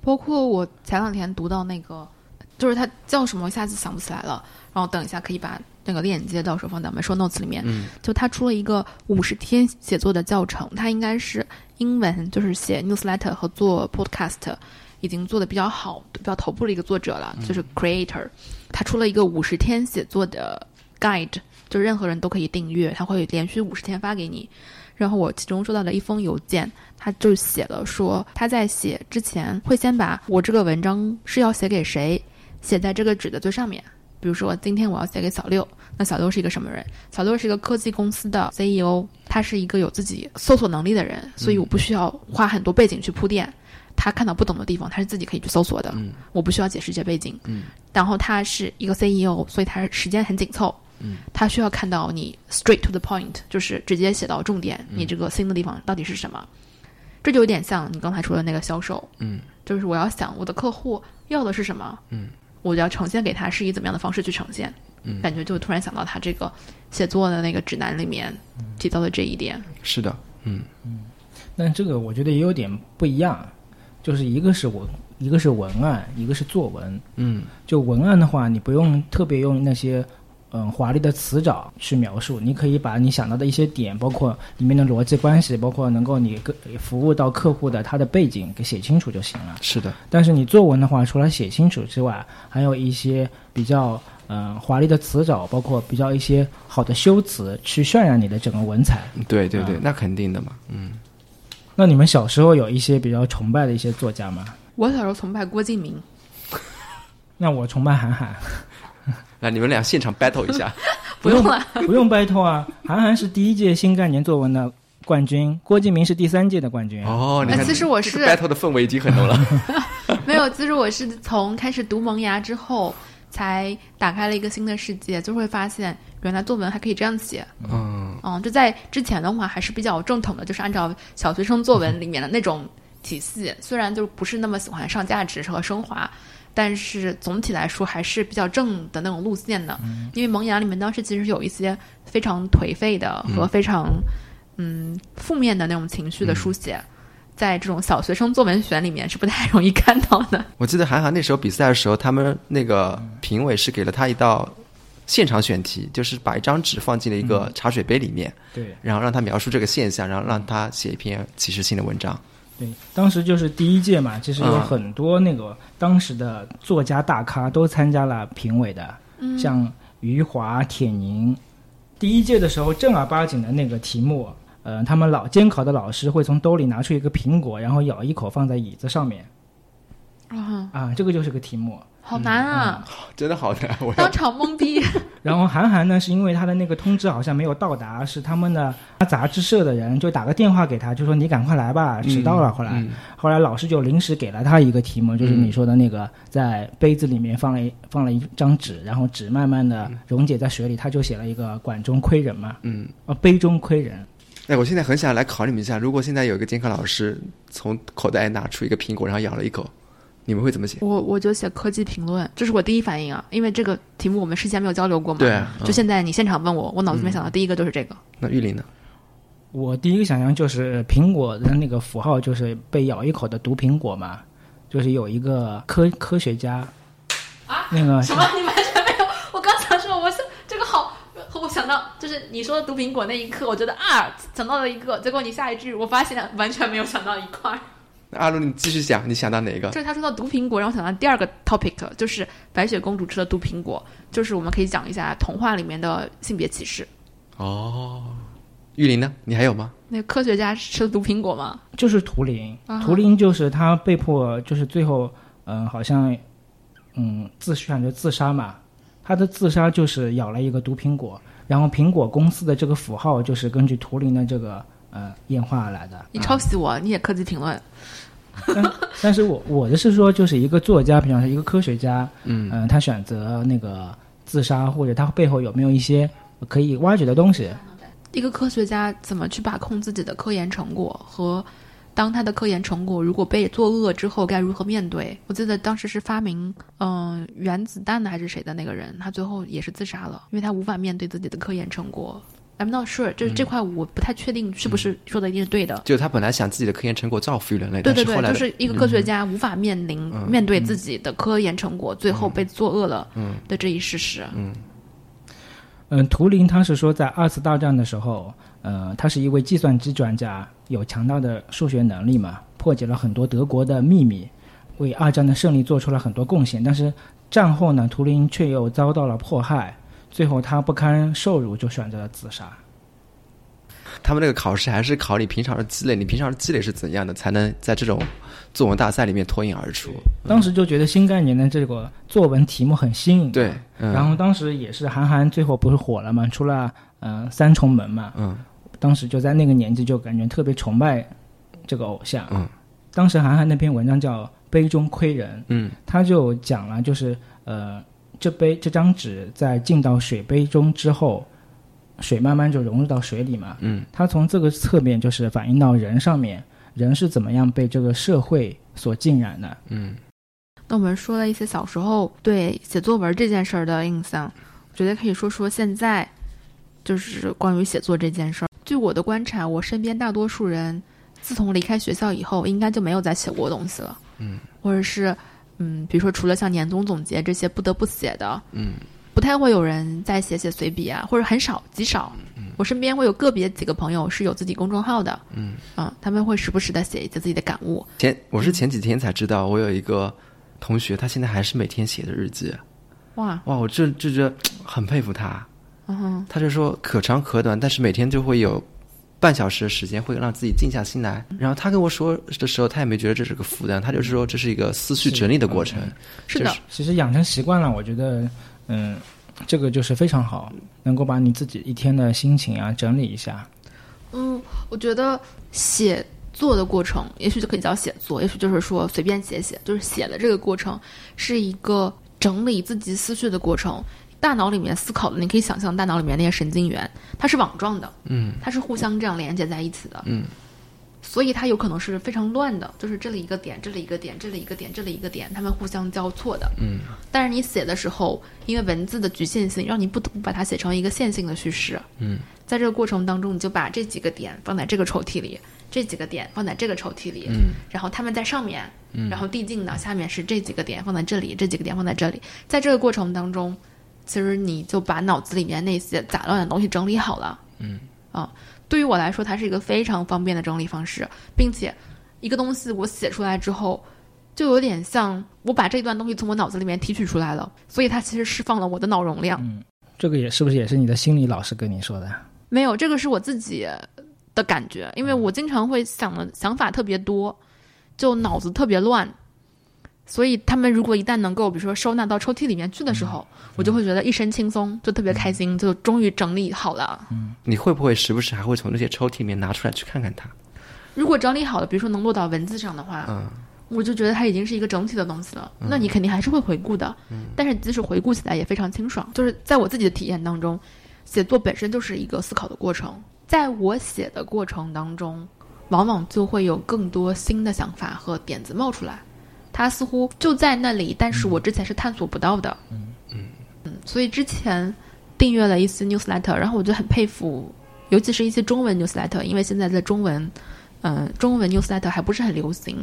包括我前两天读到那个，就是他叫什么，一下子想不起来了。然后等一下可以把那个链接到时候放在我们说 notes 里面。嗯，就他出了一个五十天写作的教程，他应该是英文，就是写 newsletter 和做 podcast 已经做的比较好、比较头部的一个作者了，就是 creator。他出了一个五十天写作的 guide，就任何人都可以订阅，他会连续五十天发给你。然后我其中收到的一封邮件，他就写了说他在写之前会先把我这个文章是要写给谁写在这个纸的最上面。比如说，今天我要写给小六，那小六是一个什么人？小六是一个科技公司的 CEO，他是一个有自己搜索能力的人，所以我不需要花很多背景去铺垫。他看到不懂的地方，他是自己可以去搜索的，嗯我不需要解释这些背景。嗯然后他是一个 CEO，所以他时间很紧凑。嗯，他需要看到你 straight to the point，就是直接写到重点，你这个新的地方到底是什么？这就有点像你刚才说的那个销售，嗯就是我要想我的客户要的是什么，嗯，我要呈现给他是以怎么样的方式去呈现，嗯。感觉就突然想到他这个写作的那个指南里面提到的这一点，是的，嗯。但这个我觉得也有点不一样，就是一个是文，一个是文案，一个是作文。嗯。就文案的话，你不用特别用那些嗯华丽的词藻去描述，你可以把你想到的一些点，包括里面的逻辑关系，包括能够你个服务到客户的他的背景给写清楚就行了。是的，但是你作文的话，除了写清楚之外，还有一些比较嗯、华丽的词藻，包括比较一些好的修辞去渲染你的整个文采。对对对，嗯那肯定的嘛，嗯，那你们小时候有一些比较崇拜的一些作家吗？我小时候崇拜郭敬明，那我崇拜韩寒，来你们俩现场 battle 一下，(laughs) 不用了，不用 battle 啊，韩寒是第一届新概念作文的冠军，郭敬明是第三届的冠军。哦，你看，哎其实我是 battle 的氛围已经很浓了，(laughs) 没有，其实我是从开始读萌芽之后，才打开了一个新的世界，就会发现原来作文还可以这样写。嗯嗯，就在之前的话还是比较正统的，就是按照小学生作文里面的那种体系，虽然就不是那么喜欢上价值和升华。但是总体来说还是比较正的那种路线的，因为萌芽里面当时其实有一些非常颓废的和非常嗯负面的那种情绪的书写，在这种小学生作文选里面是不太容易看到的。(laughs) 我记得韩寒那时候比赛的时候，他们那个评委是给了他一道现场选题，就是把一张纸放进了一个茶水杯里面，对。然后让他描述这个现象，然后让他写一篇启示性的文章。对，当时就是第一届嘛，其实有嗯。很多那个当时的作家大咖都参加了评委的，嗯。像余华、铁凝。第一届的时候，正儿八经的那个题目，呃，他们老监考的老师会从兜里拿出一个苹果，然后咬一口放在椅子上面啊，啊，这个就是个题目。好难啊！真的好难，我当场懵逼。(laughs) 然后韩寒呢，是因为他的那个通知好像没有到达，是他们的杂志社的人就打个电话给他，就说你赶快来吧，迟到了。后来，嗯后来老师就临时给了他一个题目，就是你说的那个，在杯子里面放了一放了一张纸，然后纸慢慢的溶解在水里，他就写了一个“管中窥人”嘛，嗯，啊，杯中窥人。哎，我现在很想来考你们一下，如果现在有一个监考老师从口袋拿出一个苹果，然后咬了一口，你们会怎么写？我我就写科技评论，这是我第一反应啊，因为这个题目我们事先没有交流过嘛。对啊嗯就现在你现场问我，我脑子里面想到第一个就是这个。那玉林呢？我第一个想象就是苹果的那个符号，就是被咬一口的毒苹果嘛，就是有一个科科学家啊，那个什么？你完全没有？我刚想说，我是这个好，我想到就是你说的毒苹果那一刻，我觉得啊想到了一个，结果你下一句我发现完全没有想到一块儿。那阿鲁，你继续讲，你想到哪个？就是他说到毒苹果，让我想到第二个 topic，就是白雪公主吃的毒苹果，就是我们可以讲一下童话里面的性别歧视。哦，玉林呢？你还有吗？那科学家吃了毒苹果吗？就是图灵啊，图灵就是他被迫，就是最后，嗯、好像，嗯，自选择自杀嘛。他的自杀就是咬了一个毒苹果，然后苹果公司的这个符号就是根据图灵的这个呃演化而来的。你抄袭我，你也科技评论。但 (laughs) 但是我我的是说，就是一个作家，比方说一个科学家，嗯嗯、他选择那个自杀，或者他背后有没有一些可以挖掘的东西。一个科学家怎么去把控自己的科研成果和当他的科研成果如果被作恶之后该如何面对？我记得当时是发明嗯、原子弹的还是谁的那个人，他最后也是自杀了，因为他无法面对自己的科研成果。I'm not sure，就是这块我不太确定是不是说的一定是对的。就是他本来想自己的科研成果造福于人类，对对对，就是一个科学家无法面临、嗯。面对自己的科研成果，最后被作恶了嗯。的这一事实。嗯，图灵他是说，在二次大战的时候，呃，他是一位计算机专家，有强大的数学能力嘛，破解了很多德国的秘密，为二战的胜利做出了很多贡献。但是战后呢，图灵却又遭到了迫害，最后他不堪受辱，就选择了自杀。他们那个考试还是考你平常的积累，你平常的积累是怎样的，才能在这种作文大赛里面脱颖而出？当时就觉得新概念的这个作文题目很新颖，对，嗯、然后当时也是韩寒最后不是火了嘛，出了嗯、呃三重门嘛，嗯当时就在那个年纪就感觉特别崇拜这个偶像。嗯当时韩寒那篇文章叫《杯中窥人》，嗯他就讲了，就是呃，这杯这张纸在进到水杯中之后，水慢慢就融入到水里嘛。嗯它从这个侧面就是反映到人上面，人是怎么样被这个社会所浸染的。嗯那我们说了一些小时候对写作文这件事儿的印象，我觉得可以说说现在，就是关于写作这件事儿。据我的观察，我身边大多数人自从离开学校以后，应该就没有再写过东西了，嗯或者是嗯，比如说除了像年终总结这些不得不写的，嗯不太会有人再写写随笔啊，或者很少极少。我身边会有个别几个朋友是有自己公众号的，嗯。啊，他们会时不时的写一些自己的感悟。前我是前几天才知道，我有一个同学，他现在还是每天写的日记。哇，哇，我这这这很佩服他。嗯哼，他就说可长可短，但是每天就会有半小时的时间会让自己静下心来。然后他跟我说的时候，他也没觉得这是个负担，他就是说这是一个思绪整理的过程。是的就是，其实养成习惯了，我觉得，嗯，这个就是非常好，能够把你自己一天的心情啊整理一下。嗯，我觉得写作的过程，也许就可以叫写作，也许就是说随便写写，就是写的这个过程是一个整理自己思绪的过程。大脑里面思考的，你可以想象大脑里面那些神经元，它是网状的，嗯。它是互相这样连接在一起的，嗯。所以它有可能是非常乱的，就是这里一个点，这里一个点，这里一个点，这里一个点，它们互相交错的。嗯。但是你写的时候，因为文字的局限性，让你不得不把它写成一个线性的叙事。嗯。在这个过程当中，你就把这几个点放在这个抽屉里，这几个点放在这个抽屉里，嗯。然后它们在上面，嗯。然后递进的下面是这几个点放在这里，这几个点放在这里。在这个过程当中，其实你就把脑子里面那些杂乱的东西整理好了。嗯啊，对于我来说，它是一个非常方便的整理方式，并且一个东西我写出来之后，就有点像我把这段东西从我脑子里面提取出来了，所以它其实释放了我的脑容量。嗯这个也是不是也是你的心理老师跟你说的？没有，这个是我自己的感觉，因为我经常会想的想法特别多，就脑子特别乱，所以他们如果一旦能够，比如说收纳到抽屉里面去的时候，我就会觉得一身轻松，就特别开心，就终于整理好了。嗯你会不会时不时还会从那些抽屉里面拿出来去看看它？如果整理好了，比如说能落到文字上的话，嗯我就觉得它已经是一个整体的东西了。那你肯定还是会回顾的，但是即使回顾起来也非常清爽。就是在我自己的体验当中，写作本身就是一个思考的过程，在我写的过程当中，往往就会有更多新的想法和点子冒出来，它似乎就在那里，但是我之前是探索不到的。嗯嗯所以之前订阅了一些 newsletter，然后我就很佩服，尤其是一些中文 newsletter，因为现在的中文，嗯、中文 newsletter 还不是很流行。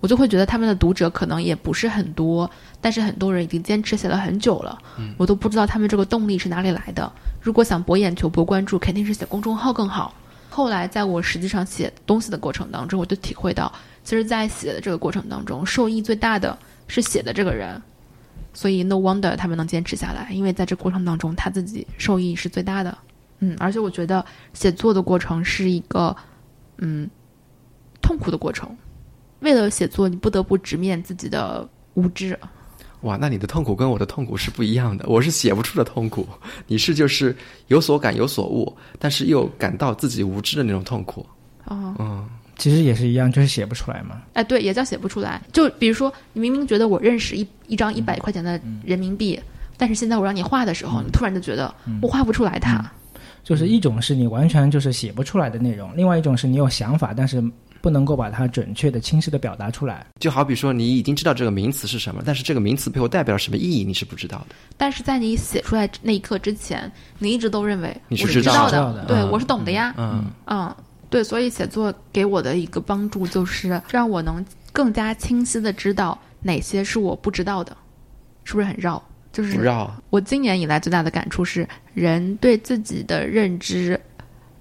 我就会觉得他们的读者可能也不是很多，但是很多人已经坚持写了很久了，我都不知道他们这个动力是哪里来的。如果想博眼球、博关注，肯定是写公众号更好。后来在我实际上写东西的过程当中，我就体会到，其实，在写的这个过程当中，受益最大的是写的这个人。所以 no wonder 他们能坚持下来，因为在这过程当中，他自己受益是最大的。嗯，而且我觉得写作的过程是一个嗯痛苦的过程。为了写作，你不得不直面自己的无知。哇，那你的痛苦跟我的痛苦是不一样的。我是写不出的痛苦，你是就是有所感有所悟，但是又感到自己无知的那种痛苦。哦、嗯其实也是一样，就是写不出来嘛。哎，对，也叫写不出来。就比如说，你明明觉得我认识一一张一百块钱的人民币，但是现在我让你画的时候，你突然就觉得我画不出来它，就是一种是你完全就是写不出来的内容，另外一种是你有想法，但是不能够把它准确的、清晰的表达出来。就好比说，你已经知道这个名词是什么，但是这个名词背后代表了什么意义，你是不知道的。但是在你写出来那一刻之前，你一直都认为你我是知道的。的，对、嗯。我是懂的呀。嗯。嗯，对，所以写作给我的一个帮助就是让我能更加清晰的知道哪些是我不知道的，是不是很绕？就是。我今年以来最大的感触是，人对自己的认知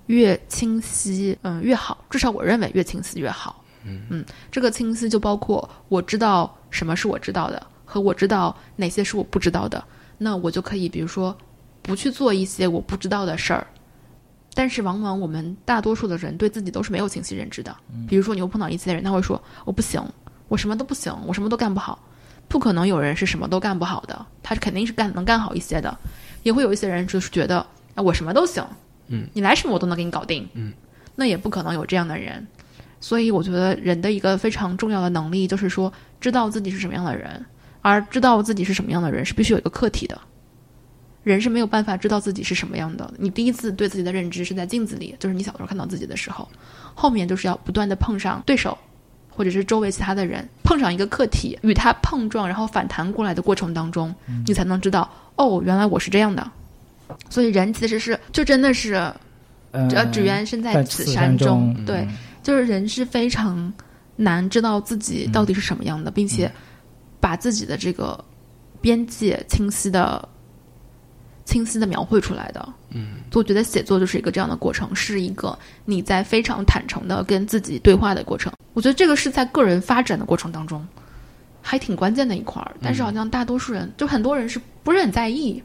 越清晰，嗯，越好。至少我认为越清晰越好。嗯这个清晰就包括我知道什么是我知道的，和我知道哪些是我不知道的。那我就可以，比如说，不去做一些我不知道的事儿。但是往往我们大多数的人对自己都是没有清晰认知的。比如说，你会碰到一些人，他会说：“我不行，我什么都不行，我什么都干不好。”不可能有人是什么都干不好的，他是肯定是干能干好一些的。也会有一些人就是觉得啊，我什么都行，嗯，你来什么我都能给你搞定，嗯，那也不可能有这样的人。所以我觉得人的一个非常重要的能力就是说，知道自己是什么样的人，而知道自己是什么样的人是必须有一个课题的。人是没有办法知道自己是什么样的。你第一次对自己的认知是在镜子里，就是你小时候看到自己的时候，后面就是要不断的碰上对手，或者是周围其他的人，碰上一个客体，与他碰撞，然后反弹过来的过程当中，你才能知道，哦，原来我是这样的。所以人其实是，就真的是，呃，只缘身在在此此山中，对，嗯就是人是非常难知道自己到底是什么样的，并且把自己的这个边界清晰的、清晰的描绘出来的。嗯，我觉得写作就是一个这样的过程，是一个你在非常坦诚的跟自己对话的过程。我觉得这个是在个人发展的过程当中还挺关键的一块儿，但是好像大多数人，就很多人是不是很在意，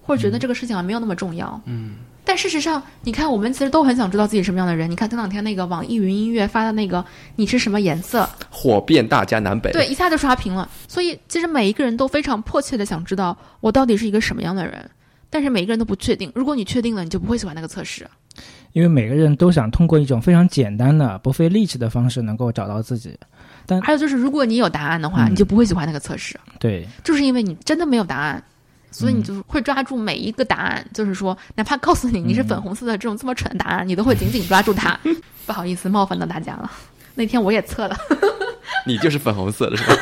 或者觉得这个事情啊没有那么重要。嗯，但事实上，你看，我们其实都很想知道自己什么样的人。你看前两天那个网易云音乐发的那个“你是什么颜色火遍大江南北。”，对，一下就刷屏了。所以，其实每一个人都非常迫切的想知道我到底是一个什么样的人，但是每一个人都不确定。如果你确定了，你就不会喜欢那个测试。因为每个人都想通过一种非常简单的、不费力气的方式能够找到自己。但还有就是，如果你有答案的话，嗯你就不会喜欢那个测试，对，就是因为你真的没有答案。所以你就会抓住每一个答案，就是说，哪怕告诉你你是粉红色的这种这么蠢的答案，你都会紧紧抓住它。(laughs) 不好意思，冒犯到大家了。那天我也测了，(laughs) 你就是粉红色的是吧？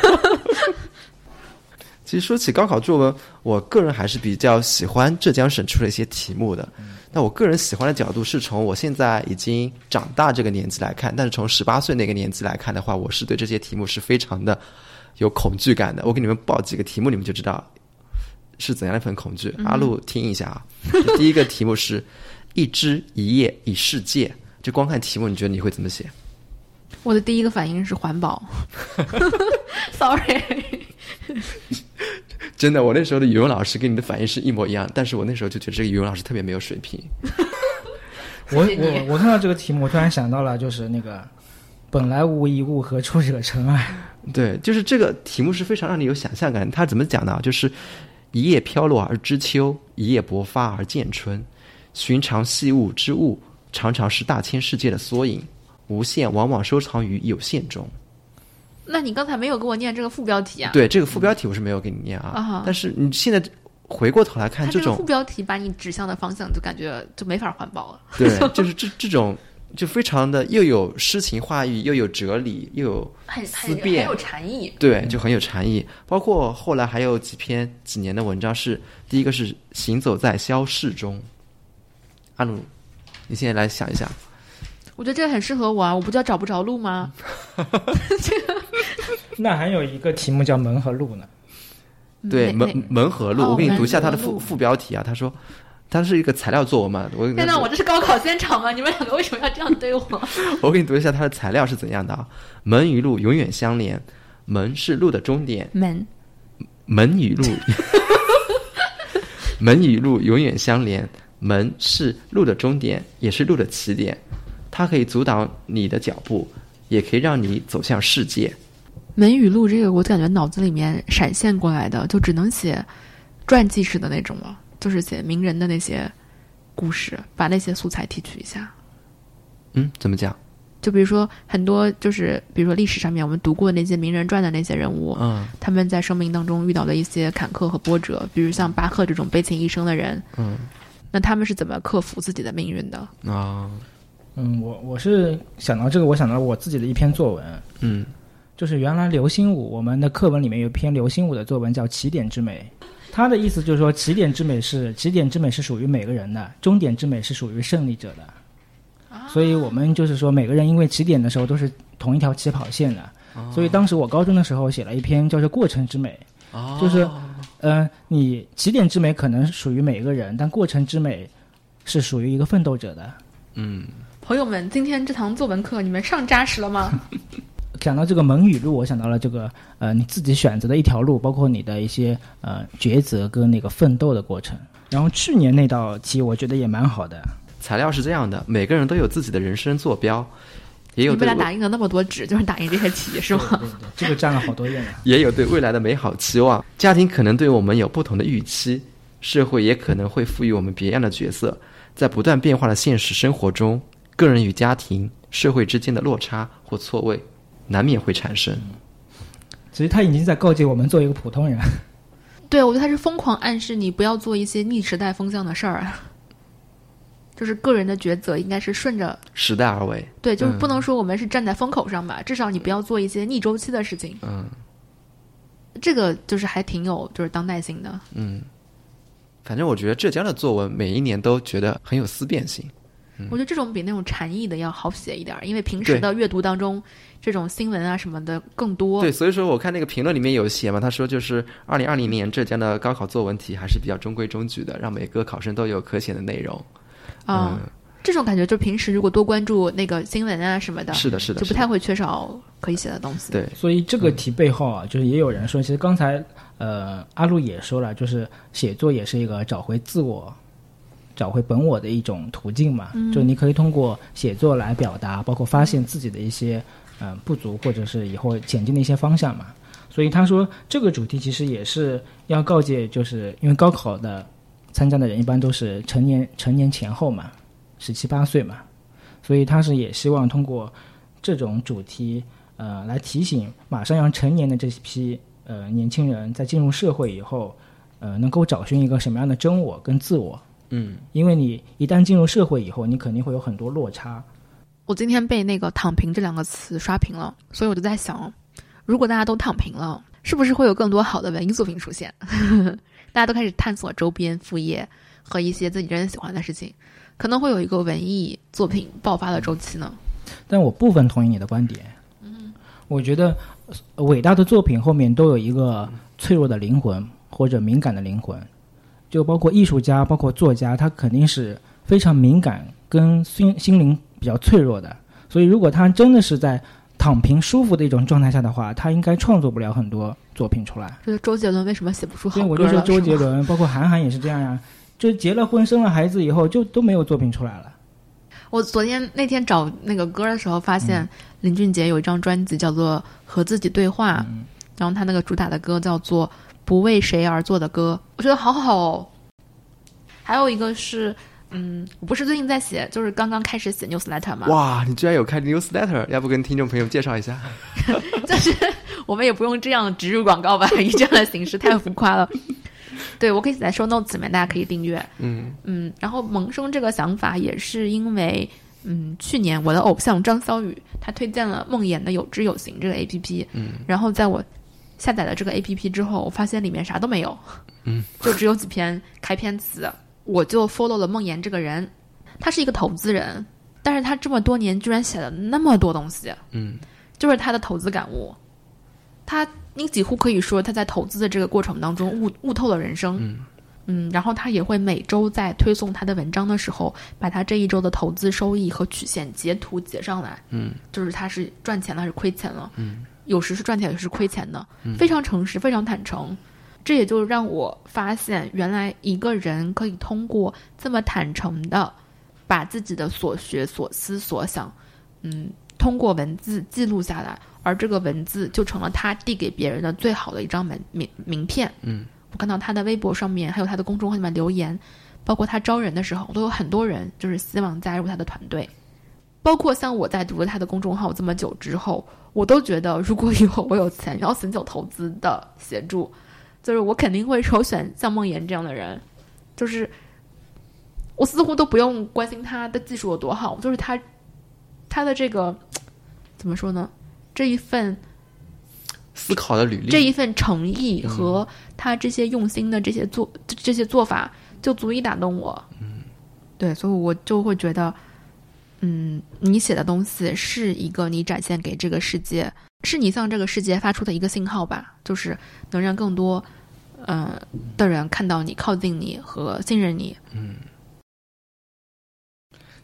其实说起高考作文，我个人还是比较喜欢浙江省出的一些题目的。那我个人喜欢的角度是从我现在已经长大这个年纪来看，但是从十八岁那个年纪来看的话，我是对这些题目是非常的有恐惧感的。我给你们报几个题目，你们就知道是怎样的一份恐惧。阿路听一下啊，第一个题目是“一枝一叶一世界”，就光看题目，你觉得你会怎么写？我的第一个反应是环保。(laughs) Sorry，真的，我那时候的语文老师跟你的反应是一模一样，但是我那时候就觉得这个语文老师特别没有水平。(laughs) 我我我看到这个题目，我突然想到了，就是那个“本来无一物，何处惹尘埃 (laughs) 对，就是这个题目是非常让你有想象感。他怎么讲呢？就是一叶飘落而知秋，一叶勃发而见春。寻常细物之物，常常是大千世界的缩影。无限往往收藏于有限中。那你刚才没有给我念这个副标题啊？对，这个副标题我是没有给你念啊。但是你现在回过头来看，这种副标题把你指向的方向，就感觉就没法环保了。对，(laughs) 就是这这种就非常的又有诗情画意，又有哲理，又有很思辨很有禅意。对，就很有禅意。包括后来还有几篇几年的文章是，第一个是行走在消逝中。阿鲁，你现在来想一想，我觉得这个很适合我啊！我不叫找不着路吗？”。(laughs) 那还有一个题目叫“门和路”呢。对门门和路，哦我给你读一下它的副副标题啊。他说，它是一个材料作文嘛，我天呐，我这是高考现场吗？你们两个为什么要这样对我？(laughs) 我给你读一下它的材料是怎样的啊。门与路永远相连，门是路的终点，门门与路，(laughs) 门与路永远相连，门是路的终点，也是路的起点。它可以阻挡你的脚步，也可以让你走向世界。门语录这个，我感觉脑子里面闪现过来的，就只能写传记式的那种了，就是写名人的那些故事，把那些素材提取一下。嗯，怎么讲？就比如说很多，就是比如说历史上面我们读过那些名人传的那些人物，嗯他们在生命当中遇到的一些坎坷和波折，比如像巴赫这种悲情一生的人，嗯那他们是怎么克服自己的命运的？啊，嗯，我我是想到这个，我想到我自己的一篇作文，嗯就是原来流星舞我们的课文里面有一篇流星舞的作文叫《起点之美》，它的意思就是说，起点之美是起点之美是属于每个人的，终点之美是属于胜利者的。所以我们就是说，每个人因为起点的时候都是同一条起跑线的，所以当时我高中的时候写了一篇叫做《过程之美》，哦就是嗯，你起点之美可能属于每一个人，但过程之美是属于一个奋斗者的。嗯朋友们，今天这堂作文课你们上扎实了吗？(laughs) 讲到这个蒙语录，我想到了这个呃你自己选择的一条路，包括你的一些呃抉择跟那个奋斗的过程。然后去年那道题我觉得也蛮好的，材料是这样的，每个人都有自己的人生坐标，也有你们对未俩 (laughs) 打印了那么多纸，就是打印这些题是吗？对对对，这个占了好多页呢。(laughs) 也有对未来的美好期望。家庭可能对我们有不同的预期，社会也可能会赋予我们别样的角色。在不断变化的现实生活中，个人与家庭、社会之间的落差或错位，难免会产生。其实他已经在告诫我们做一个普通人。(laughs) 对，我觉得他是疯狂暗示你不要做一些逆时代风向的事儿，就是个人的抉择应该是顺着时代而为，对，就是嗯不能说我们是站在风口上吧，至少你不要做一些逆周期的事情。嗯这个就是还挺有就是当代性的。嗯。反正我觉得浙江的作文每一年都觉得很有思辨性。我觉得这种比那种禅意的要好写一点儿，因为平时的阅读当中，这种新闻啊什么的更多。对，所以说我看那个评论里面有写嘛，他说就是二零二零年浙江的高考作文题还是比较中规中矩的，让每个考生都有可写的内容。啊、嗯，这种感觉就平时如果多关注那个新闻啊什么的，是的，是的，就不太会缺少可以写的东西。对，所以这个题背后啊，就是也有人说，其实刚才呃阿路也说了，就是写作也是一个找回自我、找回本我的一种途径嘛。就你可以通过写作来表达，包括发现自己的一些嗯、呃不足，或者是以后前进的一些方向嘛。所以他说这个主题其实也是要告诫，就是因为高考的参加的人一般都是成年成年前后嘛，十七八岁嘛，所以他是也希望通过这种主题。呃，来提醒马上要成年的这批呃年轻人，在进入社会以后，呃，能够找寻一个什么样的真我跟自我？嗯，因为你一旦进入社会以后，你肯定会有很多落差。我今天被那个“躺平”这两个词刷屏了，所以我就在想，如果大家都躺平了，是不是会有更多好的文艺作品出现？(laughs) 大家都开始探索周边副业和一些自己真正喜欢的事情，可能会有一个文艺作品爆发的周期呢。但我部分同意你的观点。嗯，我觉得呃伟大的作品后面都有一个脆弱的灵魂或者敏感的灵魂，就包括艺术家、包括作家，他肯定是非常敏感跟心心灵比较脆弱的。所以，如果他真的是在躺平舒服的一种状态下的话，他应该创作不了很多作品出来。这是周杰伦为什么写不出好所以歌？我就说周杰伦，包括韩寒也是这样呀，就结了婚、生了孩子以后，就都没有作品出来了。我昨天那天找那个歌的时候，发现林俊杰有一张专辑叫做《和自己对话》，然后他那个主打的歌叫做《不为谁而作的歌》，我觉得好好哦。还有一个是，嗯，我不是最近在写，就是刚刚开始写 newsletter 嘛，哇，你居然有开 newsletter，要不跟听众朋友介绍一下？(laughs) 就是我们也不用这样植入广告吧，以这样的形式太浮夸了。(laughs) 对，我可以写在 show notes 里面，大家可以订阅。嗯嗯，然后萌生这个想法也是因为，嗯，去年我的偶像张小雨他推荐了梦魇的《有知有行》这个 A P P，嗯，然后在我下载了这个 A P P 之后，我发现里面啥都没有，嗯，(laughs) 就只有几篇开篇词，我就 follow 了梦妍这个人，他是一个投资人，但是他这么多年居然写了那么多东西，嗯。就是他的投资感悟，他你几乎可以说他在投资的这个过程当中悟悟透了人生，嗯。嗯，然后他也会每周在推送他的文章的时候，把他这一周的投资收益和曲线截图截上来，嗯。就是他是赚钱了还是亏钱了，嗯，有时是赚钱，有时是亏钱的，非常诚实，非常坦诚。这也就让我发现，原来一个人可以通过这么坦诚的，把自己的所学、所思、所想，嗯，通过文字记录下来，而这个文字就成了他递给别人的最好的一张门名名片。嗯，我看到他的微博上面，还有他的公众号里面留言，包括他招人的时候，都有很多人就是希望加入他的团队。包括像我在读了他的公众号这么久之后，我都觉得，如果以后我有钱要寻求投资的协助，就是我肯定会首选像梦妍这样的人，就是我似乎都不用关心他的技术有多好，就是他他的这个怎么说呢？这一份思考的履历，这一份诚意和他这些用心的这些做这些做法，就足以打动我。嗯，对，所以我就会觉得，嗯，你写的东西是一个你展现给这个世界，是你向这个世界发出的一个信号吧，就是能让更多嗯的人看到你、靠近你和信任你。嗯，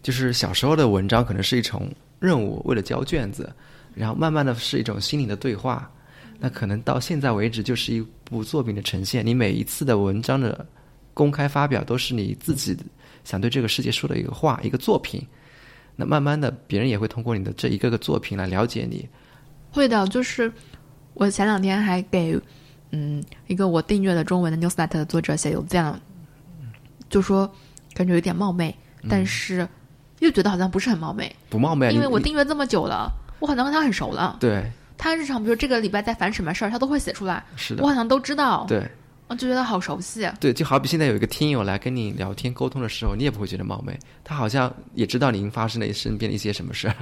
就是小时候的文章可能是一种任务，为了交卷子，然后慢慢的是一种心灵的对话。那可能到现在为止，就是一部作品的呈现。你每一次的文章的公开发表，都是你自己想对这个世界说的一个话，一个作品。那慢慢的，别人也会通过你的这一个个作品来了解你。会的，就是我前两天还给嗯一个我订阅的中文的 newsletter 的作者写邮件了，就说感觉有点冒昧，但是又觉得好像不是很冒昧，不冒昧，因为我订阅这么久了，我好像跟他很熟了。对。他日常，比如这个礼拜在烦什么事儿，他都会写出来。是的，我好像都知道。对，我就觉得好熟悉。对，就好比现在有一个听友来跟你聊天沟通的时候，你也不会觉得冒昧。他好像也知道您发生了身边的一些什么事儿，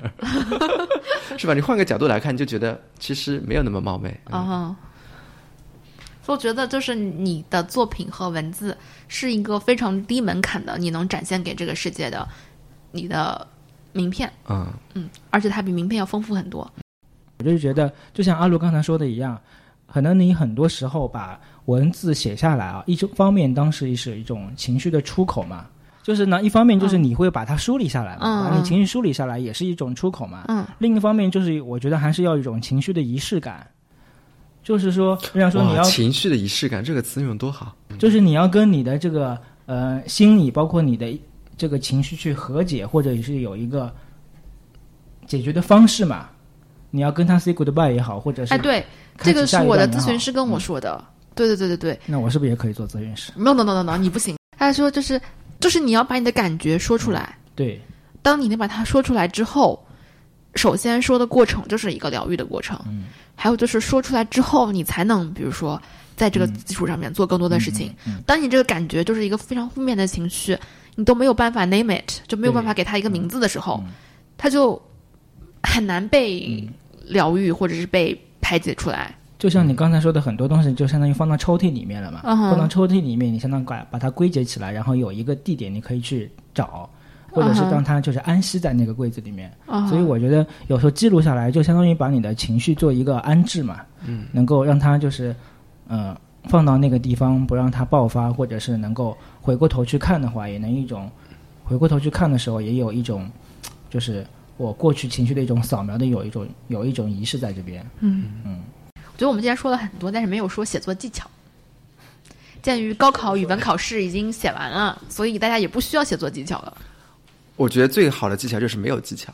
(laughs) 是吧？你换个角度来看，就觉得其实没有那么冒昧。啊，我觉得就是你的作品和文字是一个非常低门槛的，你能展现给这个世界的你的名片。嗯嗯，而且它比名片要丰富很多。我就觉得，就像阿卢刚才说的一样，可能你很多时候把文字写下来啊，一方面当时是一种情绪的出口嘛，就是呢，一方面就是你会把它梳理下来嘛，把你情绪梳理下来也是一种出口嘛。嗯。另一方面就是，我觉得还是要一种情绪的仪式感，就是说，我想说你要情绪的仪式感这个词用多好，就是你要跟你的这个呃心理，包括你的这个情绪去和解，或者是有一个解决的方式嘛。你要跟他 say goodbye 也好，或者是哎，对，这个是我的咨询师跟我说的。对对对对对。那我是不是也可以做咨询师？No no no no no，你不行。他说就是就是你要把你的感觉说出来。对。当你能把它说出来之后，首先说的过程就是一个疗愈的过程。嗯。还有就是说出来之后，你才能比如说在这个基础上面做更多的事情。嗯。当你这个感觉就是一个非常负面的情绪，你都没有办法 name it，就没有办法给他一个名字的时候，他就很难被。疗愈或者是被排解出来，就像你刚才说的很多东西，就相当于放到抽屉里面了嘛。放到抽屉里面，你相当于把把它归结起来，然后有一个地点你可以去找，或者是让它就是安息在那个柜子里面。所以我觉得有时候记录下来，就相当于把你的情绪做一个安置嘛。嗯，能够让它就是嗯放到那个地方，不让它爆发，或者是能够回过头去看的话，也能一种回过头去看的时候，也有一种就是。我过去情绪的一种扫描的有一种有一种仪式在这边。嗯嗯，我觉得我们今天说了很多，但是没有说写作技巧。鉴于高考语文考试已经写完了，所以大家也不需要写作技巧了。我觉得最好的技巧就是没有技巧。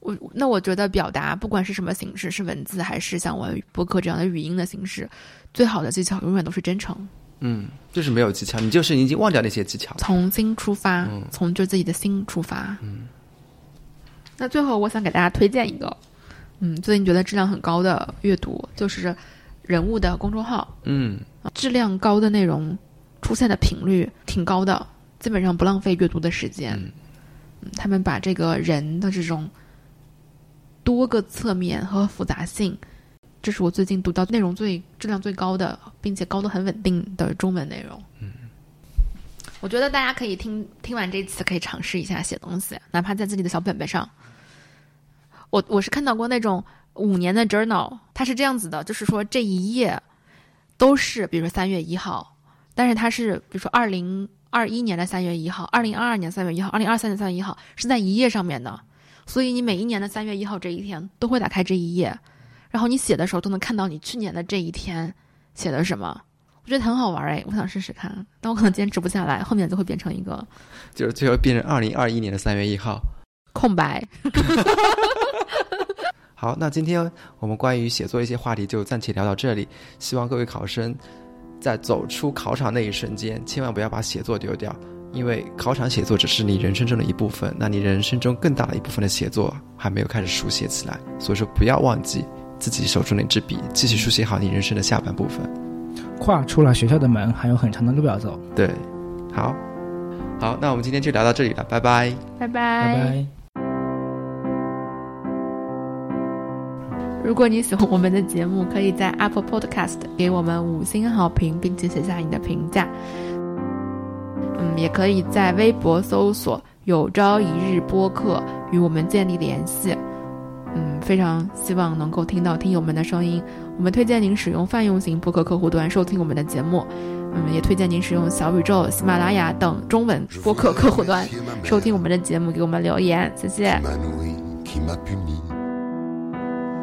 我那我觉得表达不管是什么形式，是文字还是像我播客这样的语音的形式，最好的技巧永远都是真诚。嗯，就是没有技巧，你就是已经忘掉那些技巧，从心出发，从就自己的心出发。嗯。那最后，我想给大家推荐一个，嗯，最近觉得质量很高的阅读，就是人物的公众号，嗯，质量高的内容出现的频率挺高的，基本上不浪费阅读的时间。嗯，他们把这个人的这种多个侧面和复杂性，这是我最近读到内容最质量最高的，并且高度很稳定的中文内容。嗯。我觉得大家可以听听完这次，可以尝试一下写东西，哪怕在自己的小本本上。我我是看到过那种五年的 journal，它是这样子的，就是说这一页都是，比如说三月一号，但是它是比如说二零二一年的三月一号、二零二二年三月一号、二零二三年三月一号是在一页上面的，所以你每一年的三月一号这一天都会打开这一页，然后你写的时候都能看到你去年的这一天写的什么。我觉得很好玩哎，我想试试看，但我可能坚持不下来，后面就会变成一个，就是最后变成二零二一年的三月一号空白。(laughs) 好，那今天我们关于写作一些话题就暂且聊到这里。希望各位考生在走出考场那一瞬间，千万不要把写作丢掉，因为考场写作只是你人生中的一部分，那你人生中更大的一部分的写作还没有开始书写起来，所以说不要忘记自己手中那支笔，继续书写好你人生的下半部分。跨出了学校的门，还有很长的路要走。对，好，好，那我们今天就聊到这里了，拜拜。拜拜。拜拜。如果你喜欢我们的节目，可以在 Apple Podcast 给我们五星好评，并且写下你的评价。嗯，也可以在微博搜索“有朝一日播客”与我们建立联系。嗯，非常希望能够听到听友们的声音。我们推荐您使用泛用型播客客户端收听我们的节目。嗯，也推荐您使用小宇宙、喜马拉雅等中文播客客户端收听我们的节目，给我们留言，谢谢。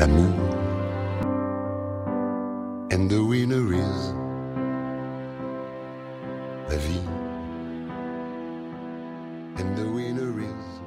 l'amour. And the winner is la vie. And the winner is